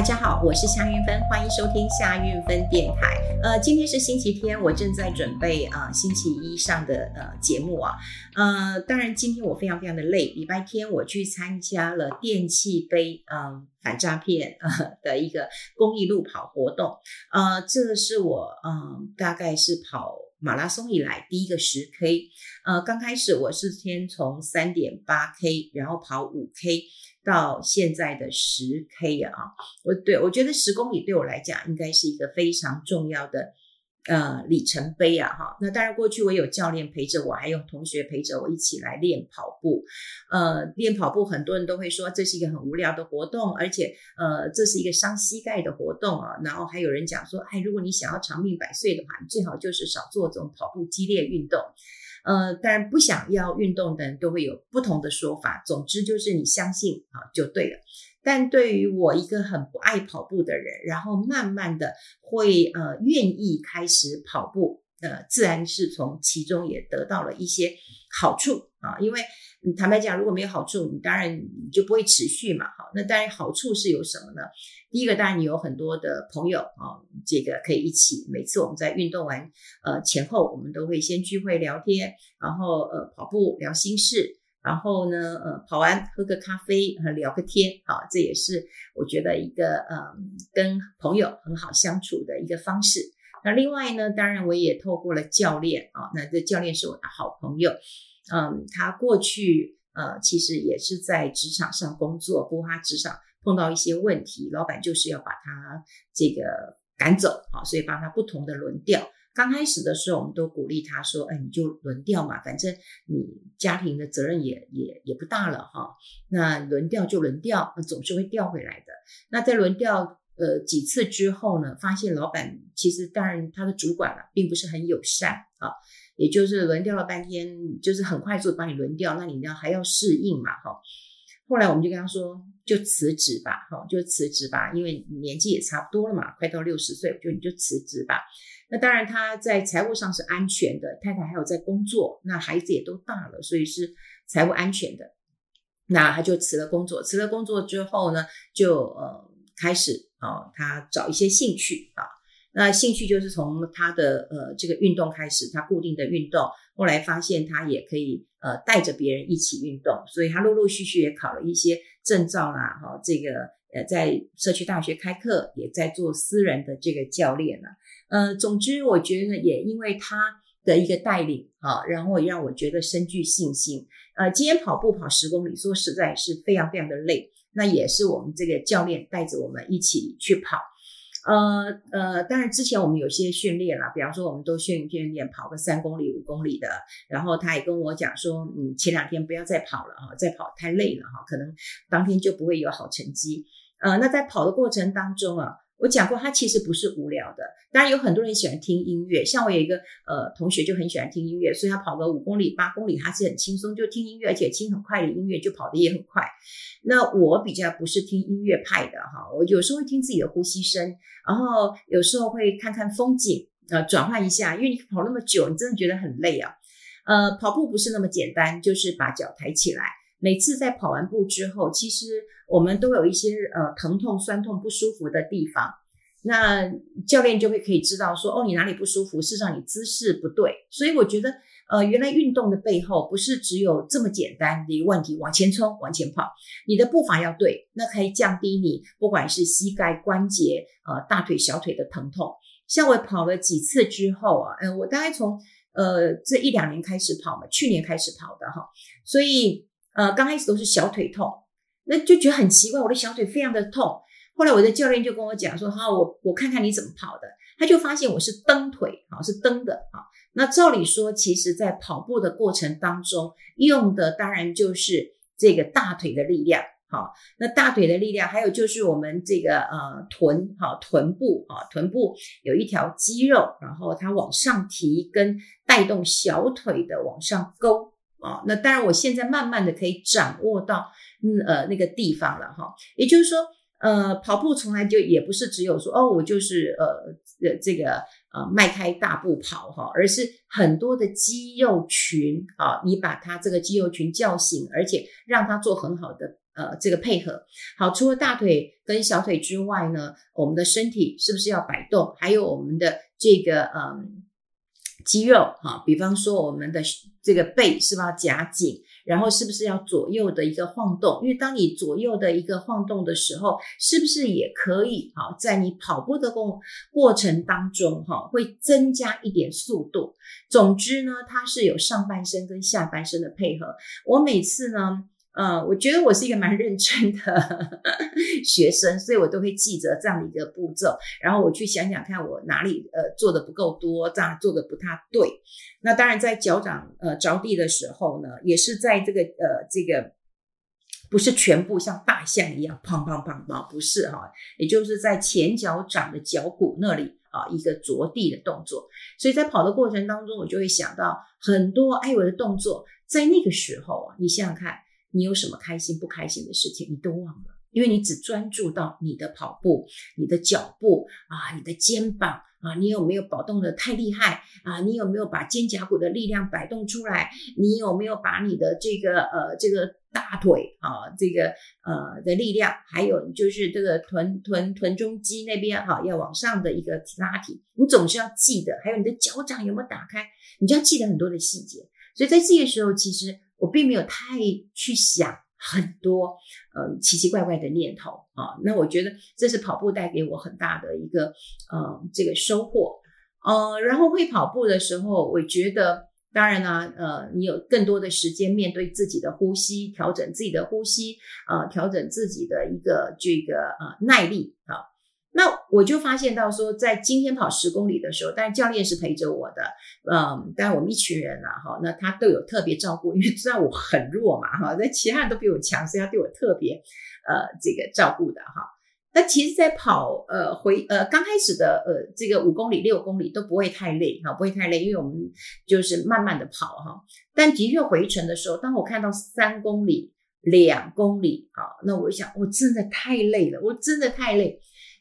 大家好，我是夏韵芬，欢迎收听夏韵芬电台。呃，今天是星期天，我正在准备啊、星期一上的呃节目啊。呃，当然今天我非常非常的累，礼拜天我去参加了电器杯嗯、反诈骗呃的一个公益路跑活动。呃，这个是我嗯、大概是跑马拉松以来第一个十 K。呃，刚开始我是先从三点八 K，然后跑五 K。到现在的十 K 啊，我对我觉得十公里对我来讲应该是一个非常重要的呃里程碑啊哈。那当然过去我有教练陪着我，还有同学陪着我一起来练跑步。呃，练跑步很多人都会说这是一个很无聊的活动，而且呃这是一个伤膝盖的活动啊。然后还有人讲说，哎，如果你想要长命百岁的话，你最好就是少做这种跑步激烈运动。呃，当然不想要运动的人都会有不同的说法。总之就是你相信啊就对了。但对于我一个很不爱跑步的人，然后慢慢的会呃愿意开始跑步，呃，自然是从其中也得到了一些好处啊，因为。坦白讲，如果没有好处，你当然你就不会持续嘛。好，那当然好处是有什么呢？第一个，当然你有很多的朋友啊，这个可以一起。每次我们在运动完呃前后，我们都会先聚会聊天，然后呃跑步聊心事，然后呢呃跑完喝个咖啡和聊个天啊，这也是我觉得一个呃跟朋友很好相处的一个方式。那另外呢，当然我也透过了教练啊，那这教练是我的好朋友。嗯，他过去呃，其实也是在职场上工作，不过他职场碰到一些问题，老板就是要把他这个赶走啊，所以帮他不同的轮调。刚开始的时候，我们都鼓励他说：“哎，你就轮调嘛，反正你家庭的责任也也也不大了哈。那轮调就轮调，总是会调回来的。那在轮调呃几次之后呢，发现老板其实当然他的主管啊，并不是很友善啊。”也就是轮调了半天，就是很快速把你轮调，那你要还要适应嘛，哈。后来我们就跟他说，就辞职吧，哈，就辞职吧，因为年纪也差不多了嘛，快到六十岁，就你就辞职吧。那当然他在财务上是安全的，太太还有在工作，那孩子也都大了，所以是财务安全的。那他就辞了工作，辞了工作之后呢，就呃开始啊，他找一些兴趣啊。那兴趣就是从他的呃这个运动开始，他固定的运动，后来发现他也可以呃带着别人一起运动，所以他陆陆续续也考了一些证照啦，哈，这个呃在社区大学开课，也在做私人的这个教练了，呃，总之我觉得也因为他的一个带领啊，然后让我觉得深具信心。呃，今天跑步跑十公里，说实在是非常非常的累，那也是我们这个教练带着我们一起去跑。呃呃，当然之前我们有些训练啦，比方说我们都训训练跑个三公里、五公里的，然后他也跟我讲说，嗯，前两天不要再跑了哈，再跑太累了哈，可能当天就不会有好成绩。呃，那在跑的过程当中啊。我讲过，它其实不是无聊的。当然有很多人喜欢听音乐，像我有一个呃同学就很喜欢听音乐，所以他跑个五公里、八公里，他是很轻松，就听音乐，而且听很快的音乐，就跑得也很快。那我比较不是听音乐派的哈，我有时候会听自己的呼吸声，然后有时候会看看风景，呃，转换一下，因为你跑那么久，你真的觉得很累啊。呃，跑步不是那么简单，就是把脚抬起来。每次在跑完步之后，其实我们都有一些呃疼痛、酸痛、不舒服的地方。那教练就会可以知道说，哦，你哪里不舒服？事实上你姿势不对。所以我觉得，呃，原来运动的背后不是只有这么简单的一个问题，往前冲、往前跑，你的步伐要对，那可以降低你不管是膝盖关节、呃大腿、小腿的疼痛。像我跑了几次之后啊，嗯、我大概从呃这一两年开始跑嘛，去年开始跑的哈，所以。呃，刚开始都是小腿痛，那就觉得很奇怪，我的小腿非常的痛。后来我的教练就跟我讲说：“哈，我我看看你怎么跑的。”他就发现我是蹬腿，啊，是蹬的啊。那照理说，其实在跑步的过程当中，用的当然就是这个大腿的力量，好，那大腿的力量，还有就是我们这个呃臀，哈，臀部啊，臀部有一条肌肉，然后它往上提，跟带动小腿的往上勾。啊，那当然，我现在慢慢的可以掌握到，嗯呃那个地方了哈。也就是说，呃，跑步从来就也不是只有说，哦，我就是呃呃这个呃迈开大步跑哈，而是很多的肌肉群啊，你把它这个肌肉群叫醒，而且让它做很好的呃这个配合。好，除了大腿跟小腿之外呢，我们的身体是不是要摆动？还有我们的这个嗯肌肉哈，比方说我们的这个背是不是要夹紧？然后是不是要左右的一个晃动？因为当你左右的一个晃动的时候，是不是也可以哈，在你跑步的过过程当中哈，会增加一点速度。总之呢，它是有上半身跟下半身的配合。我每次呢。呃，我觉得我是一个蛮认真的 学生，所以我都会记着这样的一个步骤，然后我去想想看我哪里呃做的不够多，这样做的不太对。那当然，在脚掌呃着地的时候呢，也是在这个呃这个不是全部像大象一样砰砰砰砰，不是哈，也就是在前脚掌的脚骨那里啊一个着地的动作。所以在跑的过程当中，我就会想到很多哎我的动作，在那个时候啊，你想想看。你有什么开心不开心的事情，你都忘了，因为你只专注到你的跑步、你的脚步啊、你的肩膀啊，你有没有跑动得太厉害啊？你有没有把肩胛骨的力量摆动出来？你有没有把你的这个呃这个大腿啊这个呃的力量，还有就是这个臀臀臀中肌那边哈、要往上的一个拉提，你总是要记得，还有你的脚掌有没有打开，你就要记得很多的细节。所以在这个时候，其实。我并没有太去想很多，呃，奇奇怪怪的念头啊。那我觉得这是跑步带给我很大的一个，呃，这个收获。呃，然后会跑步的时候，我觉得当然呢，呃，你有更多的时间面对自己的呼吸，调整自己的呼吸，呃，调整自己的一个这个呃耐力啊。那我就发现到说，在今天跑十公里的时候，但教练是陪着我的，嗯，但我们一群人啊，哈，那他都有特别照顾，因为知道我很弱嘛，哈，那其他人都比我强，所以他对我特别，呃，这个照顾的哈。那其实，在跑，呃，回，呃，刚开始的，呃，这个五公里、六公里都不会太累，哈，不会太累，因为我们就是慢慢的跑，哈。但的确回程的时候，当我看到三公里、两公里，好，那我想，我真的太累了，我真的太累。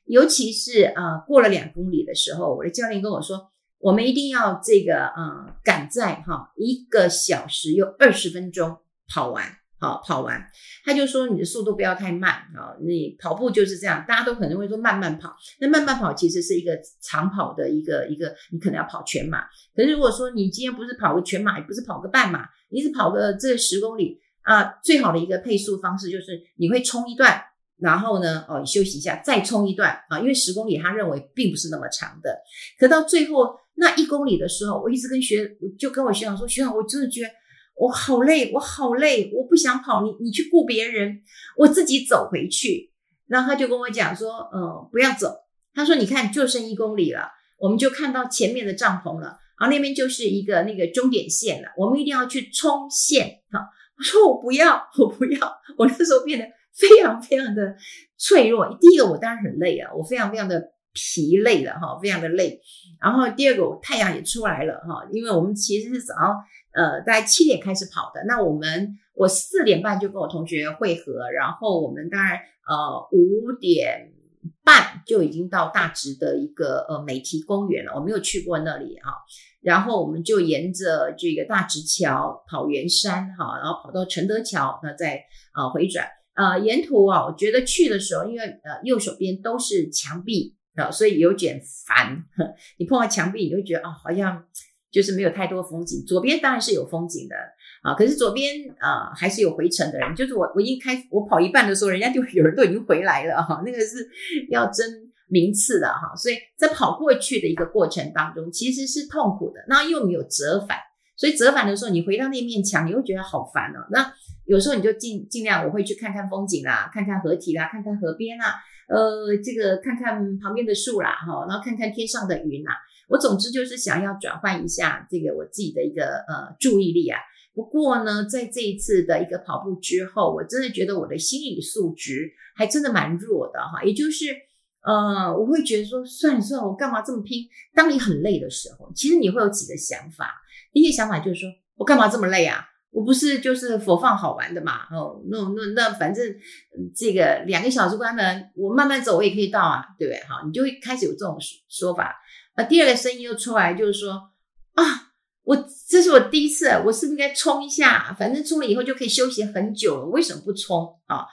尤其是啊、过了两公里的时候，我的教练跟我说，我们一定要这个呃，赶在哈一个小时又二十分钟跑完，好跑完。他就说你的速度不要太慢啊，你跑步就是这样，大家都可能会说慢慢跑。那慢慢跑其实是一个长跑的一个一个，你可能要跑全马。可是如果说你今天不是跑个全马，也不是跑个半马，你是跑个这十公里啊，最好的一个配速方式就是你会冲一段。然后呢，哦，休息一下，再冲一段啊，因为十公里他认为并不是那么长的。可到最后那一公里的时候，我一直跟学，就跟我学长说，学长，我真的觉得我好累，我好累，我不想跑，你你去顾别人，我自己走回去。然后他就跟我讲说，嗯，不要走。他说，你看，就剩一公里了，我们就看到前面的帐篷了，然后那边就是一个那个终点线了，我们一定要去冲线。好，我说我不要，我不要，我那时候变得。非常非常的脆弱。第一个，我当然很累啊，我非常非常的疲累了哈，非常的累。然后第二个，太阳也出来了哈，因为我们其实是早上呃大概七点开始跑的。那我们我四点半就跟我同学会合，然后我们当然呃五点半就已经到大直的一个呃美堤公园了。我没有去过那里哈，然后我们就沿着这个大直桥跑圆山哈，然后跑到承德桥，那再啊回转。呃，沿途啊，我觉得去的时候，因为呃右手边都是墙壁啊，所以有点烦。你碰到墙壁，你会觉得啊、哦，好像就是没有太多风景。左边当然是有风景的啊，可是左边啊还是有回程的人。就是我我一开我跑一半的时候，人家就有人都已经回来了哈，那个是要争名次的哈。所以在跑过去的一个过程当中，其实是痛苦的。那又没有折返，所以折返的时候，你回到那面墙，你会觉得好烦哦。那有时候你就尽尽量，我会去看看风景啦，看看河堤啦，看看河边啦，呃，这个看看旁边的树啦，哈，然后看看天上的云啦。我总之就是想要转换一下这个我自己的一个呃注意力啊。不过呢，在这一次的一个跑步之后，我真的觉得我的心理素质还真的蛮弱的哈。也就是呃，我会觉得说，算了算了，我干嘛这么拼？当你很累的时候，其实你会有几个想法。第一个想法就是说我干嘛这么累啊？我不是就是佛放好玩的嘛？哦，那那那反正这个两个小时关门，我慢慢走我也可以到啊，对不对？好，你就会开始有这种说法。那第二个声音又出来，就是说啊，我这是我第一次，我是不是应该冲一下？反正冲了以后就可以休息很久了，为什么不冲啊？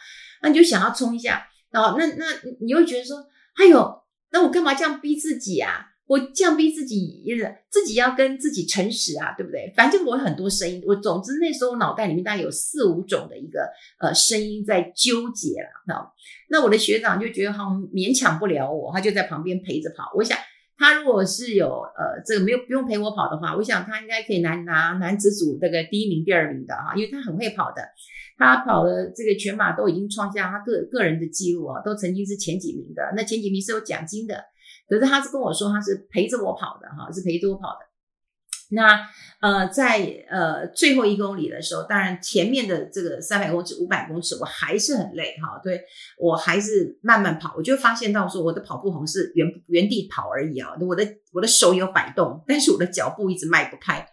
那你就想要冲一下，然后那那你会觉得说，哎呦，那我干嘛这样逼自己啊？我这样逼自己，自己要跟自己诚实啊，对不对？反正我有很多声音，我总之那时候脑袋里面大概有四五种的一个呃声音在纠结了啊。那我的学长就觉得好像勉强不了我，他就在旁边陪着跑。我想他如果是有呃这个没有不用陪我跑的话，我想他应该可以拿拿男子组这个第一名、第二名的哈，因为他很会跑的，他跑的这个全马都已经创下他个个人的记录啊，都曾经是前几名的。那前几名是有奖金的。可是他是跟我说，他是陪着我跑的哈，是陪着我跑的。那呃，在呃最后一公里的时候，当然前面的这个三百公尺、五百公尺，我还是很累哈。对，我还是慢慢跑，我就发现到说，我的跑步好像是原原地跑而已啊。我的我的手有摆动，但是我的脚步一直迈不开。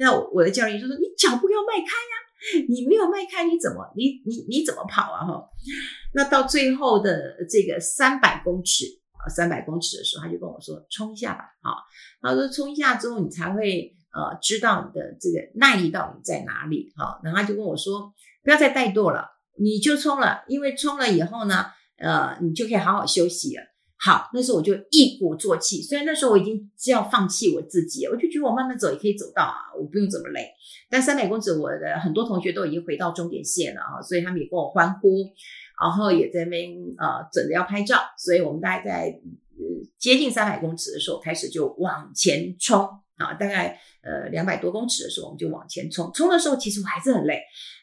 那我的教练就说：“你脚步要迈开呀，你没有迈开，你怎么你你你怎么跑啊？”哈。那到最后的这个三百公尺。三百公尺的时候，他就跟我说：“冲一下吧，啊，他说冲一下之后，你才会呃知道你的这个耐力到底在哪里，哈。然后他就跟我说：不要再怠惰了，你就冲了，因为冲了以后呢，呃，你就可以好好休息了。好，那时候我就一鼓作气，虽然那时候我已经要放弃我自己，我就觉得我慢慢走也可以走到啊，我不用这么累。但三百公尺，我的很多同学都已经回到终点线了啊，所以他们也跟我欢呼。”然后也在那边呃准备要拍照，所以我们大概在接近三百公尺的时候开始就往前冲啊，大概呃两百多公尺的时候我们就往前冲。冲的时候其实我还是很累，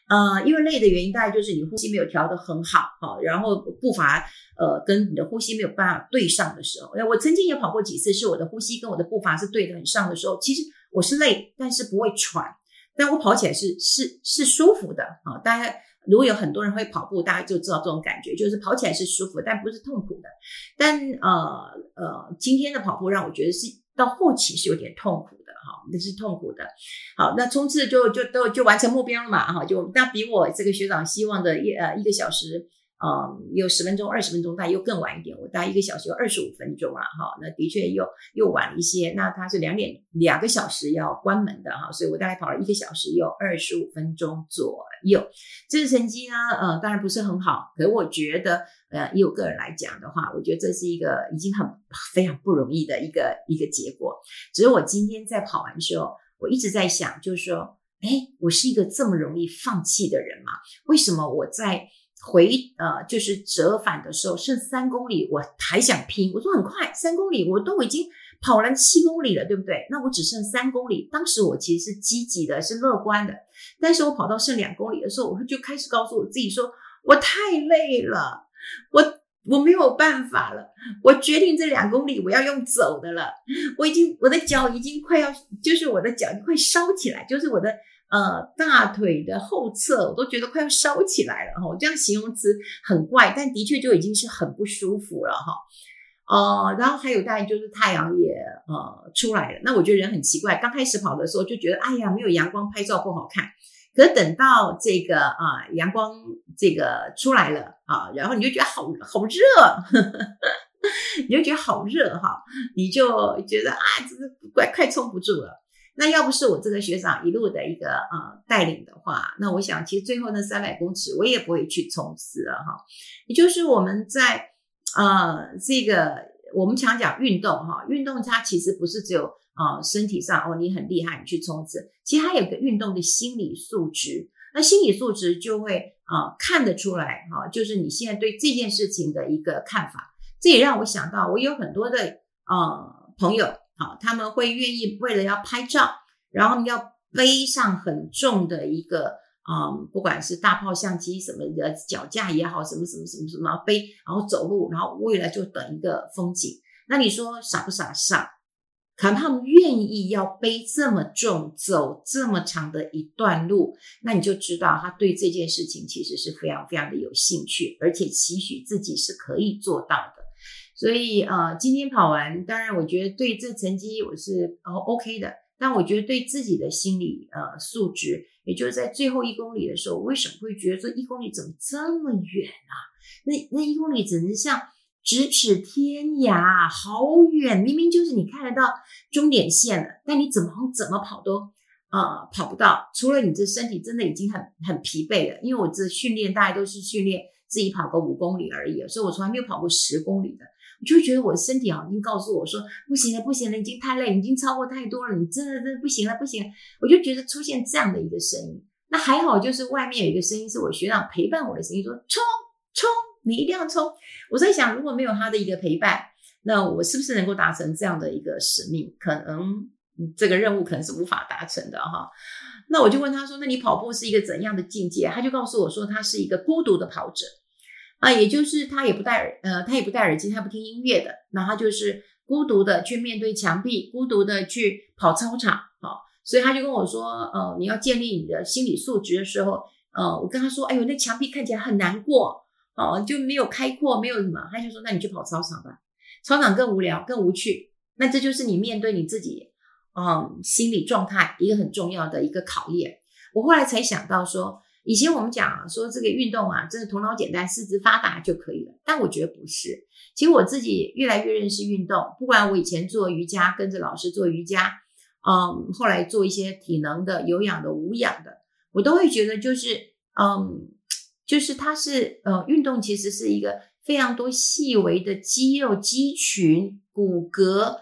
呃，因为累的原因大概就是你呼吸没有调得很好啊，然后步伐呃跟你的呼吸没有办法对上的时候。我曾经也跑过几次，是我的呼吸跟我的步伐是对得很上的时候，其实我是累，但是不会喘，但我跑起来是是是舒服的啊，大概。如果有很多人会跑步，大家就知道这种感觉，就是跑起来是舒服，但不是痛苦的。但呃呃，今天的跑步让我觉得是到后期是有点痛苦的哈，那是痛苦的。好，那冲刺就就都就完成目标了嘛哈，就那比我这个学长希望的一呃一个小时。嗯，有十分钟、二十分钟，但又更晚一点。我大概一个小时有二十五分钟啊，哈，那的确又又晚一些。那它是两点两个小时要关门的哈，所以我大概跑了一个小时又二十五分钟左右。这个成绩呢，呃，当然不是很好，可是我觉得，呃，以我个人来讲的话，我觉得这是一个已经很非常不容易的一个一个结果。只是我今天在跑完的时候，我一直在想，就是说，哎，我是一个这么容易放弃的人吗？为什么我在？回呃，就是折返的时候剩三公里，我还想拼。我说很快，三公里我都已经跑了七公里了，对不对？那我只剩三公里。当时我其实是积极的，是乐观的。但是我跑到剩两公里的时候，我就开始告诉我自己说，我太累了，我我没有办法了。我决定这两公里我要用走的了。我已经我的脚已经快要，就是我的脚快烧起来，就是我的。呃，大腿的后侧我都觉得快要烧起来了哈，我这样形容词很怪，但的确就已经是很不舒服了哈。呃，然后还有大概就是太阳也呃出来了，那我觉得人很奇怪，刚开始跑的时候就觉得哎呀没有阳光拍照不好看，可是等到这个啊、阳光这个出来了啊，然后你就觉得好好热，呵 呵你就觉得好热哈，你就觉得啊这个快快撑不住了。那要不是我这个学长一路的一个呃带领的话，那我想其实最后那三百公尺我也不会去冲刺了哈。也就是我们在呃这个我们常讲运动哈，运动它其实不是只有啊、身体上哦你很厉害你去冲刺，其实还有个运动的心理素质。那心理素质就会啊、看得出来哈，就是你现在对这件事情的一个看法。这也让我想到，我有很多的呃朋友。好，他们会愿意为了要拍照，然后要背上很重的一个，嗯，不管是大炮相机什么的脚架也好，什么什么什么什么背，然后走路，然后为了就等一个风景。那你说傻不傻？傻。可能他们愿意要背这么重，走这么长的一段路，那你就知道他对这件事情其实是非常非常的有兴趣，而且期许自己是可以做到的。所以呃，今天跑完，当然我觉得对这成绩我是呃 OK 的，但我觉得对自己的心理呃素质，也就是在最后一公里的时候，为什么会觉得说一公里怎么这么远啊？那那一公里只能像咫尺天涯，好远，明明就是你看得到终点线了，但你怎么怎么跑都啊、呃、跑不到。除了你这身体真的已经很很疲惫了，因为我这训练大概都是训练自己跑个五公里而已，所以我从来没有跑过十公里的。我就觉得我的身体好像已经告诉我说不行了，不行了，已经太累，已经超过太多了，你真的真不行了，不行了。我就觉得出现这样的一个声音，那还好，就是外面有一个声音是我学长陪伴我的声音，说冲冲。你一定要冲！我在想，如果没有他的一个陪伴，那我是不是能够达成这样的一个使命？可能这个任务可能是无法达成的哈。那我就问他说：“那你跑步是一个怎样的境界？”他就告诉我说：“他是一个孤独的跑者啊，也就是他也不戴耳呃，他也不戴耳机，他不听音乐的，那他就是孤独的去面对墙壁，孤独的去跑操场啊。所以他就跟我说：‘呃，你要建立你的心理素质的时候，呃，我跟他说：‘哎呦，那墙壁看起来很难过。’哦，就没有开阔，没有什么，他就说：“那你去跑操场吧，操场更无聊，更无趣。那这就是你面对你自己，嗯，心理状态一个很重要的一个考验。”我后来才想到说，以前我们讲啊，说这个运动啊，真的头脑简单，四肢发达就可以了。但我觉得不是。其实我自己越来越认识运动，不管我以前做瑜伽，跟着老师做瑜伽，嗯，后来做一些体能的、有氧的、无氧的，我都会觉得就是，嗯。就是它是呃，运动其实是一个非常多细微的肌肉、肌群、骨骼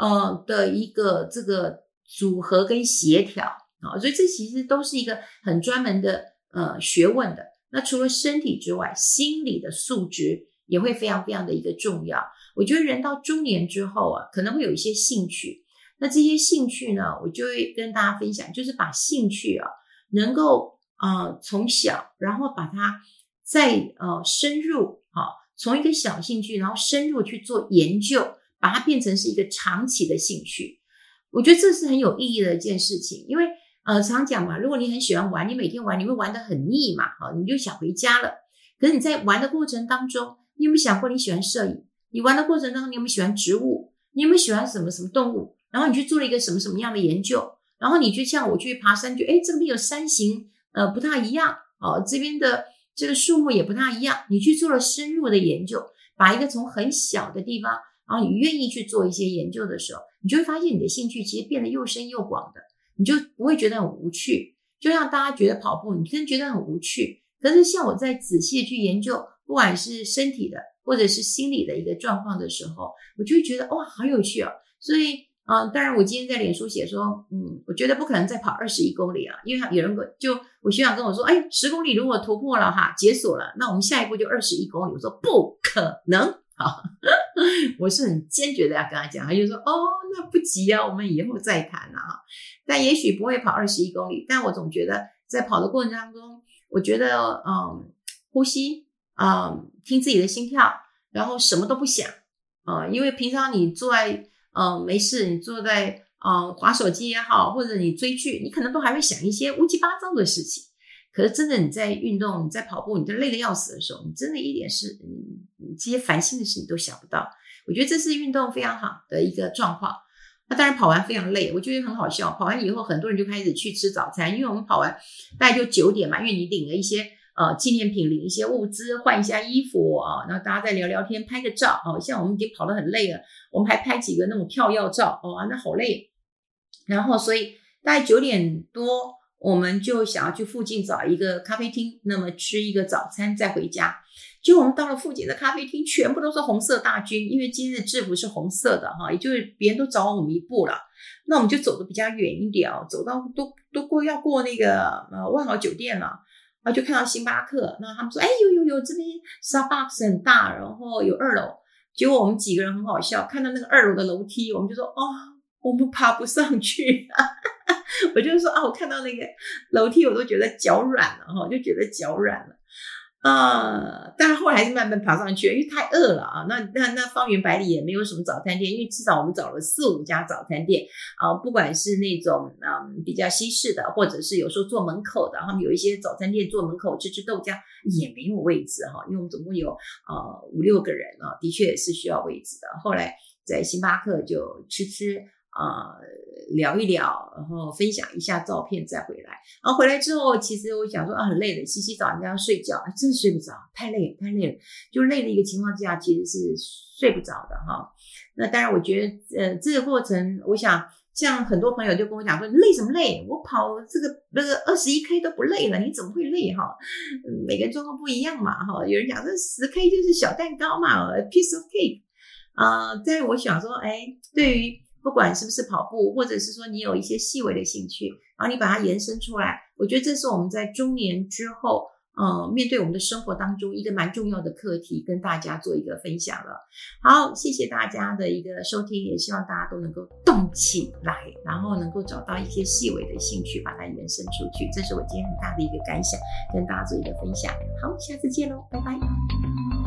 呃的一个这个组合跟协调啊，所以这其实都是一个很专门的呃学问的。那除了身体之外，心理的素质也会非常非常的一个重要。我觉得人到中年之后啊，可能会有一些兴趣，那这些兴趣呢，我就会跟大家分享，就是把兴趣啊能够。啊、从小，然后把它再呃深入，啊、从一个小兴趣，然后深入去做研究，把它变成是一个长期的兴趣。我觉得这是很有意义的一件事情，因为呃，常讲嘛，如果你很喜欢玩，你每天玩，你会玩得很腻嘛，啊，你就想回家了。可是你在玩的过程当中，你有没有想过你喜欢摄影？你玩的过程当中，你有没有喜欢植物？你有没有喜欢什么什么动物？然后你去做了一个什么什么样的研究？然后你就像我去爬山，就哎，这边有山形。呃，不大一样哦，这边的这个树木也不大一样。你去做了深入的研究，把一个从很小的地方，然后你愿意去做一些研究的时候，你就会发现你的兴趣其实变得又深又广的，你就不会觉得很无趣。就像大家觉得跑步，你可能觉得很无趣，可是像我在仔细去研究，不管是身体的或者是心理的一个状况的时候，我就会觉得哇，好有趣哦。所以。啊、嗯，当然，我今天在脸书写说，嗯，我觉得不可能再跑二十一公里啊，因为有人就我学长跟我说，哎，十公里如果突破了哈，解锁了，那我们下一步就二十一公里。我说不可能，好，我是很坚决的要跟他讲，他就说，哦，那不急啊，我们以后再谈了哈。但也许不会跑二十一公里，但我总觉得在跑的过程当中，我觉得，嗯，呼吸，嗯，听自己的心跳，然后什么都不想，啊、因为平常你坐在嗯，没事，你坐在嗯划手机也好，或者你追剧，你可能都还会想一些乌七八糟的事情。可是真的你在运动、你在跑步，你都累得要死的时候，你真的一点事，嗯，这些烦心的事你都想不到。我觉得这是运动非常好的一个状况。那当然跑完非常累，我觉得很好笑。跑完以后，很多人就开始去吃早餐，因为我们跑完大概就九点嘛，因为你领了一些。呃，纪念品领一些物资，换一下衣服啊，然后大家再聊聊天，拍个照啊。像我们已经跑得很累了，我们还拍几个那种跳跃照哦，那好累。然后，所以大概九点多，我们就想要去附近找一个咖啡厅，那么吃一个早餐再回家。结果我们到了附近的咖啡厅，全部都是红色大军，因为今日制服是红色的哈，也就是别人都早我们一步了。那我们就走的比较远一点哦，走到都都过要过那个呃万豪酒店了。然后就看到星巴克，那他们说：“哎，有有有，这边 Starbucks 很大，然后有二楼。”结果我们几个人很好笑，看到那个二楼的楼梯，我们就说：“哦，我们爬不上去。” 我就说：“啊，我看到那个楼梯，我都觉得脚软了哈，就觉得脚软了。”啊，但是后来还是慢慢爬上去，因为太饿了啊。那那那方圆百里也没有什么早餐店，因为至少我们找了四五家早餐店啊，不管是那种嗯比较西式的，或者是有时候坐门口的，他们有一些早餐店坐门口吃吃豆浆也没有位置哈，因为我们总共有呃五六个人啊，的确也是需要位置的。后来在星巴克就吃吃啊、呃、聊一聊，然后分享一下照片再回来。然后回来之后，其实我想说啊，很累的，洗洗澡人家要睡觉，真睡不着，太累太累了，就累的一个情况之下，其实是睡不着的哈。那当然，我觉得呃这个过程，我想。像很多朋友就跟我讲说，累什么累？我跑这个那个二十一 K 都不累了，你怎么会累哈？每个人状况不一样嘛哈。有人讲这十 K 就是小蛋糕嘛 piece of cake 啊、呃。但是我想说，哎，对于不管是不是跑步，或者是说你有一些细微的兴趣，然后你把它延伸出来，我觉得这是我们在中年之后。呃，面对我们的生活当中一个蛮重要的课题，跟大家做一个分享了。好，谢谢大家的一个收听，也希望大家都能够动起来，然后能够找到一些细微的兴趣，把它延伸出去。这是我今天很大的一个感想，跟大家做一个分享。好，下次见喽，拜拜。